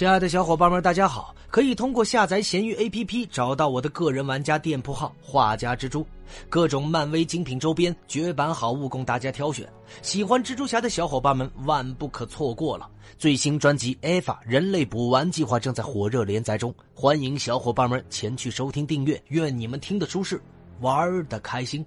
亲爱的小伙伴们，大家好！可以通过下载闲鱼 APP 找到我的个人玩家店铺号“画家蜘蛛”，各种漫威精品周边、绝版好物供大家挑选。喜欢蜘蛛侠的小伙伴们万不可错过了！最新专辑《EVA 人类补完计划》正在火热连载中，欢迎小伙伴们前去收听订阅。愿你们听得舒适，玩的开心。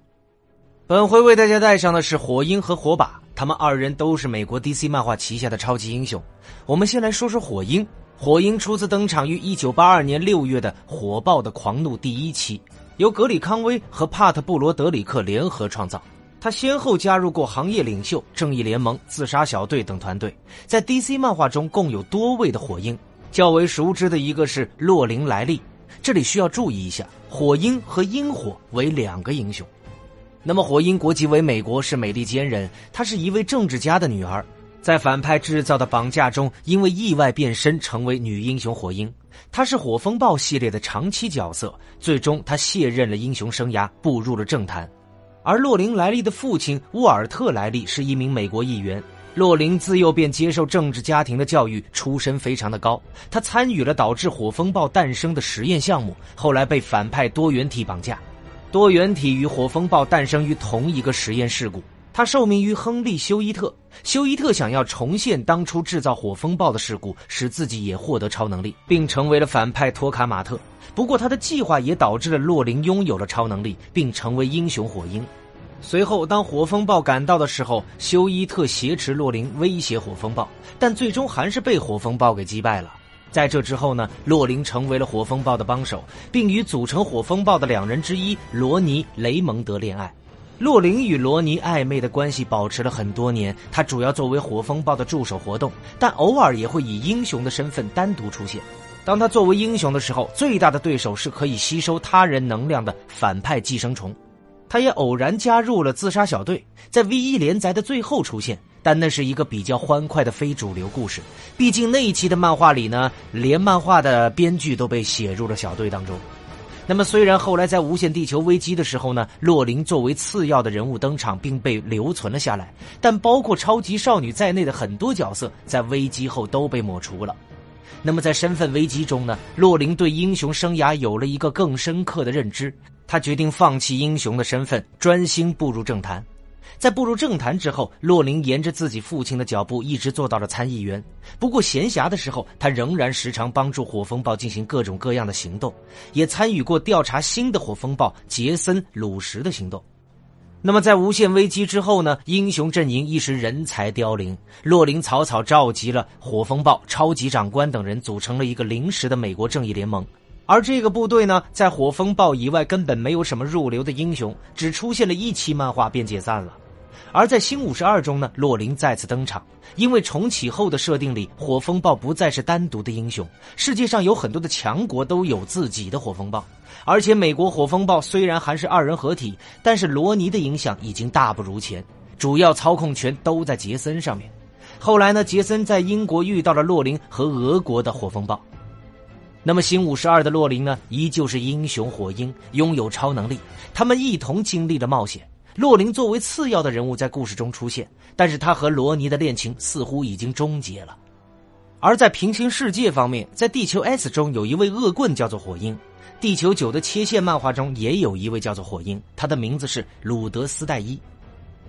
本回为大家带上的是火鹰和火把，他们二人都是美国 DC 漫画旗下的超级英雄。我们先来说说火鹰。火鹰初次登场于1982年6月的《火爆的狂怒》第一期，由格里康威和帕特布罗德里克联合创造。他先后加入过行业领袖、正义联盟、自杀小队等团队。在 DC 漫画中，共有多位的火鹰，较为熟知的一个是洛林莱利。这里需要注意一下，火鹰和鹰火为两个英雄。那么，火鹰国籍为美国，是美利坚人。她是一位政治家的女儿，在反派制造的绑架中，因为意外变身成为女英雄火鹰。她是火风暴系列的长期角色，最终她卸任了英雄生涯，步入了政坛。而洛林莱利的父亲沃尔特莱利是一名美国议员。洛林自幼便接受政治家庭的教育，出身非常的高。他参与了导致火风暴诞生的实验项目，后来被反派多元体绑架。多元体与火风暴诞生于同一个实验事故，它受命于亨利·休伊特。休伊特想要重现当初制造火风暴的事故，使自己也获得超能力，并成为了反派托卡马特。不过，他的计划也导致了洛林拥有了超能力，并成为英雄火鹰。随后，当火风暴赶到的时候，休伊特挟持洛林威胁火风暴，但最终还是被火风暴给击败了。在这之后呢，洛林成为了火风暴的帮手，并与组成火风暴的两人之一罗尼·雷蒙德恋爱。洛林与罗尼暧昧的关系保持了很多年，他主要作为火风暴的助手活动，但偶尔也会以英雄的身份单独出现。当他作为英雄的时候，最大的对手是可以吸收他人能量的反派寄生虫。他也偶然加入了自杀小队，在 V 一连载的最后出现。但那是一个比较欢快的非主流故事，毕竟那一期的漫画里呢，连漫画的编剧都被写入了小队当中。那么，虽然后来在无限地球危机的时候呢，洛林作为次要的人物登场并被留存了下来，但包括超级少女在内的很多角色在危机后都被抹除了。那么，在身份危机中呢，洛林对英雄生涯有了一个更深刻的认知，他决定放弃英雄的身份，专心步入政坛。在步入政坛之后，洛林沿着自己父亲的脚步，一直做到了参议员。不过闲暇的时候，他仍然时常帮助火风暴进行各种各样的行动，也参与过调查新的火风暴杰森·鲁什的行动。那么，在无限危机之后呢？英雄阵营一时人才凋零，洛林草草召集了火风暴、超级长官等人，组成了一个临时的美国正义联盟。而这个部队呢，在火风暴以外根本没有什么入流的英雄，只出现了一期漫画便解散了。而在新五十二中呢，洛林再次登场。因为重启后的设定里，火风暴不再是单独的英雄，世界上有很多的强国都有自己的火风暴。而且美国火风暴虽然还是二人合体，但是罗尼的影响已经大不如前，主要操控权都在杰森上面。后来呢，杰森在英国遇到了洛林和俄国的火风暴。那么新五十二的洛林呢，依旧是英雄火鹰，拥有超能力，他们一同经历了冒险。洛林作为次要的人物在故事中出现，但是他和罗尼的恋情似乎已经终结了。而在平行世界方面，在地球 S 中有一位恶棍叫做火鹰，地球九的切线漫画中也有一位叫做火鹰，他的名字是鲁德斯戴伊。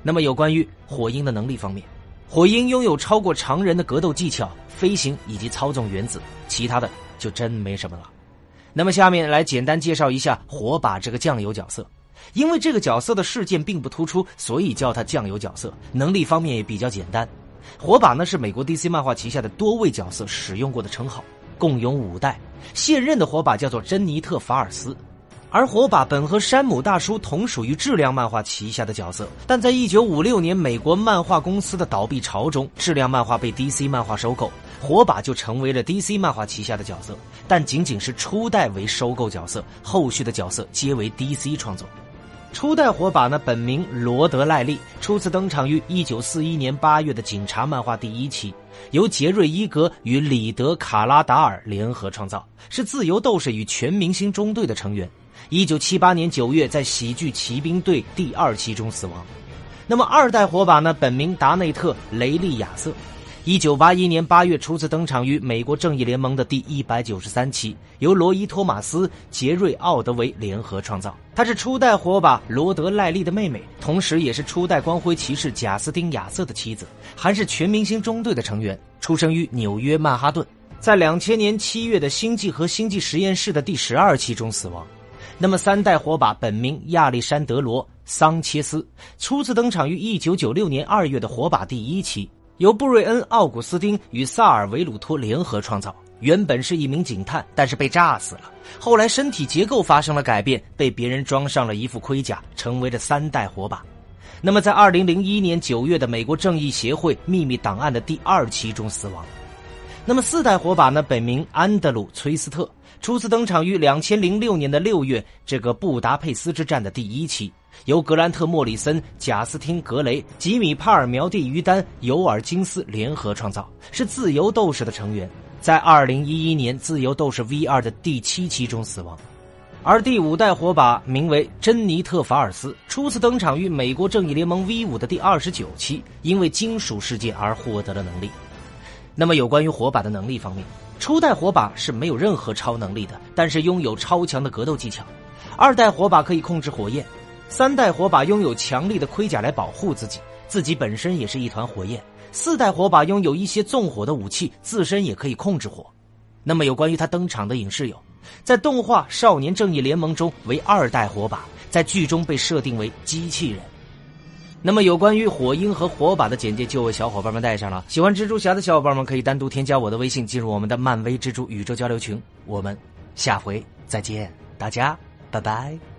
那么有关于火鹰的能力方面，火鹰拥有超过常人的格斗技巧、飞行以及操纵原子，其他的就真没什么了。那么下面来简单介绍一下火把这个酱油角色。因为这个角色的事件并不突出，所以叫他酱油角色。能力方面也比较简单。火把呢是美国 DC 漫画旗下的多位角色使用过的称号，共有五代。现任的火把叫做珍妮特·法尔斯，而火把本和山姆大叔同属于质量漫画旗下的角色。但在一九五六年美国漫画公司的倒闭潮中，质量漫画被 DC 漫画收购，火把就成为了 DC 漫画旗下的角色。但仅仅是初代为收购角色，后续的角色皆为 DC 创作。初代火把呢，本名罗德·赖利，初次登场于一九四一年八月的警察漫画第一期，由杰瑞·伊格与里德·卡拉达尔联合创造，是自由斗士与全明星中队的成员。一九七八年九月，在喜剧骑兵队第二期中死亡。那么二代火把呢，本名达内特·雷利亚瑟，一九八一年八月初次登场于美国正义联盟的第一百九十三期，由罗伊·托马斯、杰瑞·奥德维联合创造。她是初代火把罗德·赖利的妹妹，同时也是初代光辉骑士贾斯汀·亚瑟的妻子，还是全明星中队的成员。出生于纽约曼哈顿，在两千年七月的星际和星际实验室的第十二期中死亡。那么，三代火把本名亚历山德罗·桑切斯，初次登场于一九九六年二月的火把第一期。由布瑞恩·奥古斯丁与萨尔维鲁托联合创造。原本是一名警探，但是被炸死了。后来身体结构发生了改变，被别人装上了一副盔甲，成为了三代火把。那么，在二零零一年九月的美国正义协会秘密档案的第二期中死亡。那么，四代火把呢？本名安德鲁·崔斯特，初次登场于两千零六年的六月这个布达佩斯之战的第一期。由格兰特·莫里森、贾斯汀·格雷、吉米·帕尔苗蒂于丹、尤尔金斯联合创造，是自由斗士的成员。在二零一一年自由斗士 V 二的第七期中死亡。而第五代火把名为珍妮特·法尔斯，初次登场于美国正义联盟 V 五的第二十九期，因为金属事件而获得了能力。那么有关于火把的能力方面，初代火把是没有任何超能力的，但是拥有超强的格斗技巧。二代火把可以控制火焰。三代火把拥有强力的盔甲来保护自己，自己本身也是一团火焰。四代火把拥有一些纵火的武器，自身也可以控制火。那么有关于他登场的影视有，在动画《少年正义联盟》中为二代火把，在剧中被设定为机器人。那么有关于火鹰和火把的简介就为小伙伴们带上了。喜欢蜘蛛侠的小伙伴们可以单独添加我的微信，进入我们的漫威蜘蛛宇宙交流群。我们下回再见，大家拜拜。